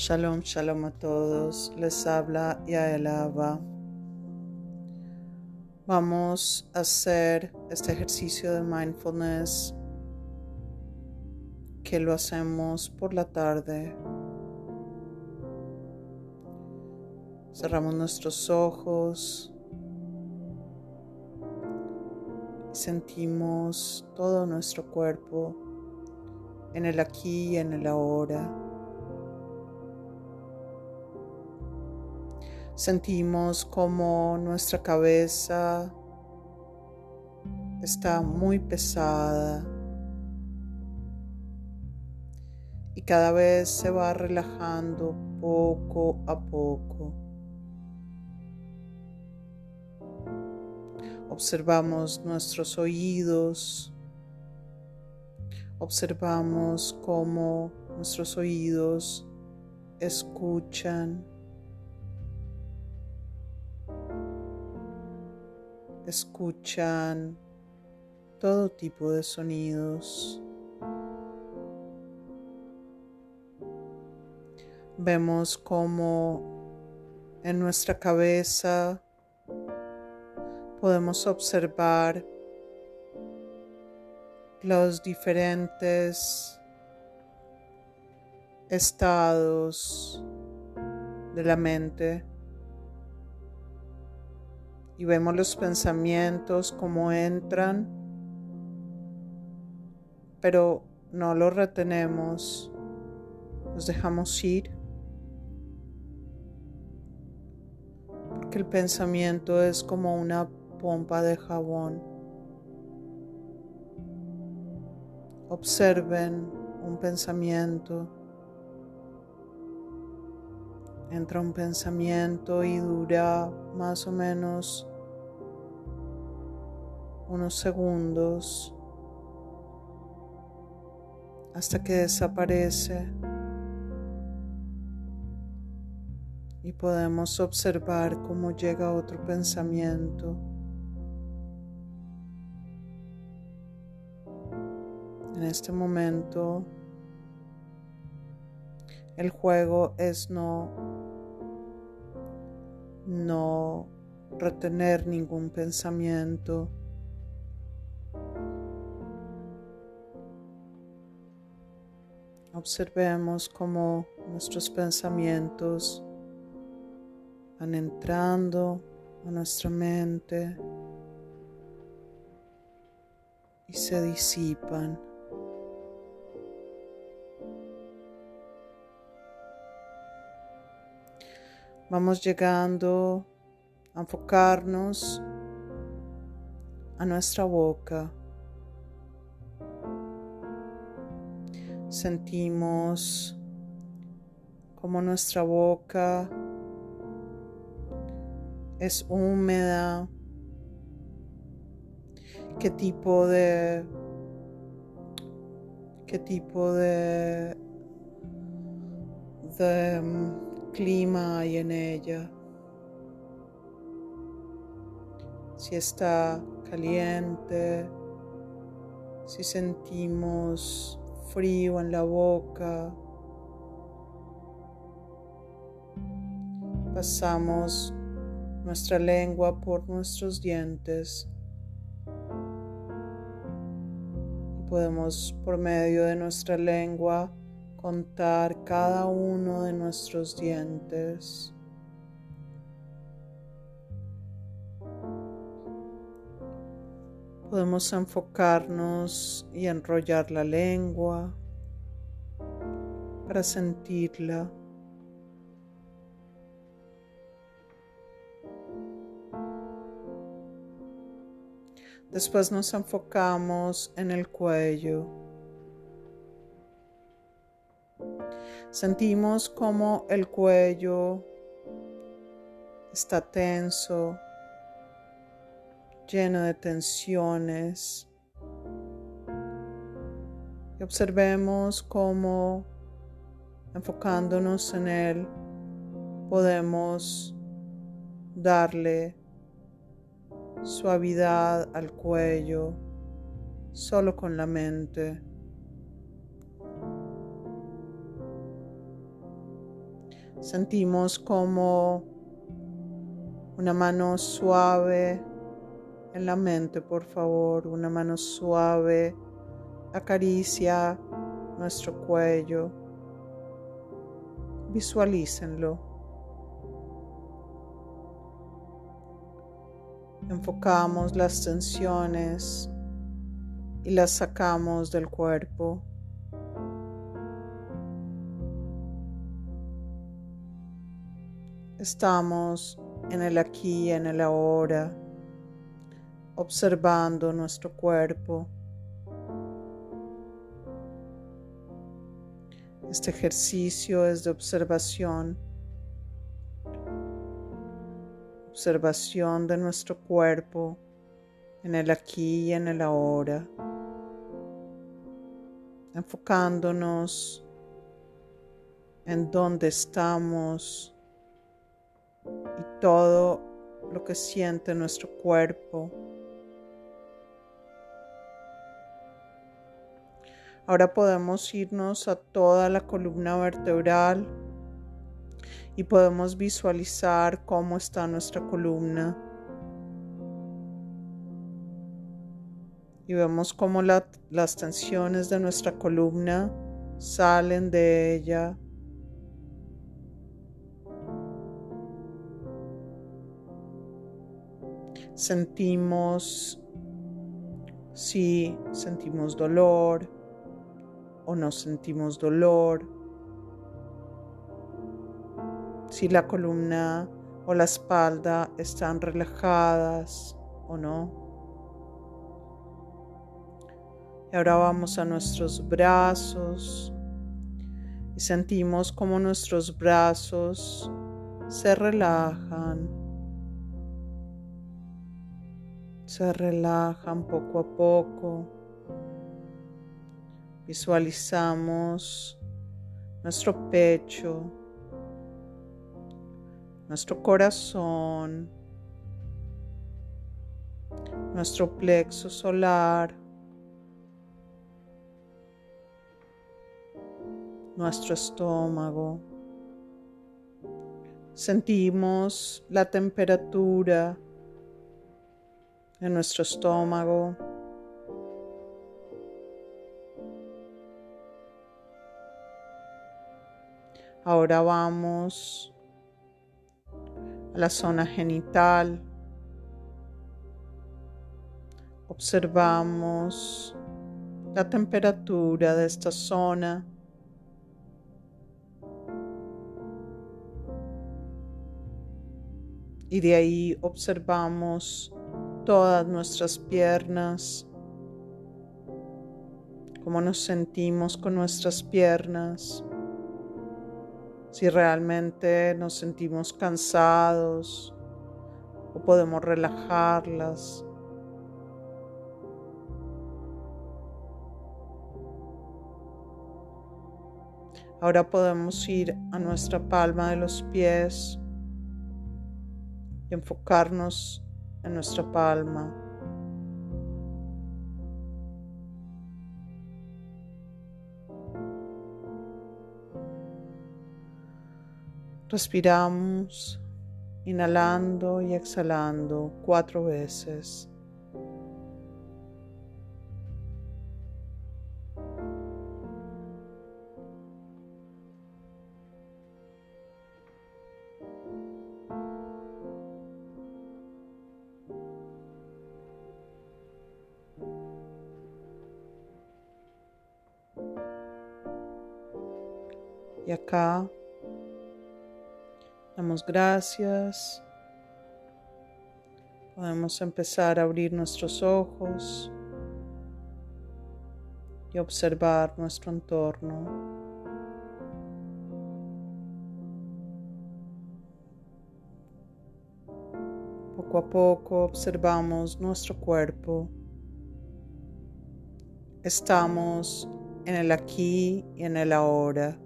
Shalom, shalom a todos. Les habla Yael Abba. Vamos a hacer este ejercicio de mindfulness que lo hacemos por la tarde. Cerramos nuestros ojos y sentimos todo nuestro cuerpo en el aquí y en el ahora. Sentimos como nuestra cabeza está muy pesada y cada vez se va relajando poco a poco. Observamos nuestros oídos, observamos cómo nuestros oídos escuchan escuchan todo tipo de sonidos. Vemos como en nuestra cabeza podemos observar los diferentes estados de la mente y vemos los pensamientos como entran, pero no los retenemos, los dejamos ir. Porque el pensamiento es como una pompa de jabón. Observen un pensamiento. Entra un pensamiento y dura más o menos unos segundos hasta que desaparece y podemos observar cómo llega otro pensamiento. En este momento el juego es no no retener ningún pensamiento Observemos cómo nuestros pensamientos van entrando a nuestra mente y se disipan. Vamos llegando a enfocarnos a nuestra boca. Sentimos como nuestra boca es húmeda. ¿Qué tipo de qué tipo de, de mm, clima hay en ella? Si está caliente, si sentimos frío en la boca. Pasamos nuestra lengua por nuestros dientes. Y podemos por medio de nuestra lengua contar cada uno de nuestros dientes. Podemos enfocarnos y enrollar la lengua para sentirla. Después nos enfocamos en el cuello. Sentimos como el cuello está tenso, lleno de tensiones. Y observemos cómo enfocándonos en él podemos darle suavidad al cuello solo con la mente. Sentimos como una mano suave en la mente, por favor, una mano suave acaricia nuestro cuello. Visualícenlo. Enfocamos las tensiones y las sacamos del cuerpo. Estamos en el aquí y en el ahora, observando nuestro cuerpo. Este ejercicio es de observación observación de nuestro cuerpo en el aquí y en el ahora, enfocándonos en dónde estamos y todo lo que siente nuestro cuerpo. Ahora podemos irnos a toda la columna vertebral y podemos visualizar cómo está nuestra columna. Y vemos cómo las tensiones de nuestra columna salen de ella. Sentimos si sentimos dolor o no sentimos dolor si la columna o la espalda están relajadas o no. Y ahora vamos a nuestros brazos y sentimos como nuestros brazos se relajan. Se relajan poco a poco. Visualizamos nuestro pecho nuestro corazón, nuestro plexo solar, nuestro estómago. Sentimos la temperatura de nuestro estómago. Ahora vamos la zona genital. Observamos la temperatura de esta zona. Y de ahí observamos todas nuestras piernas, cómo nos sentimos con nuestras piernas si realmente nos sentimos cansados o podemos relajarlas. Ahora podemos ir a nuestra palma de los pies y enfocarnos en nuestra palma. Respiramos, inhalando y exhalando cuatro veces. Y acá Damos gracias. Podemos empezar a abrir nuestros ojos y observar nuestro entorno. Poco a poco observamos nuestro cuerpo. Estamos en el aquí y en el ahora.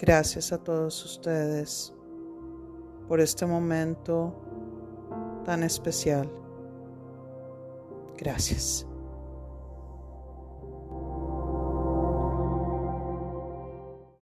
Gracias a todos ustedes por este momento tan especial. Gracias.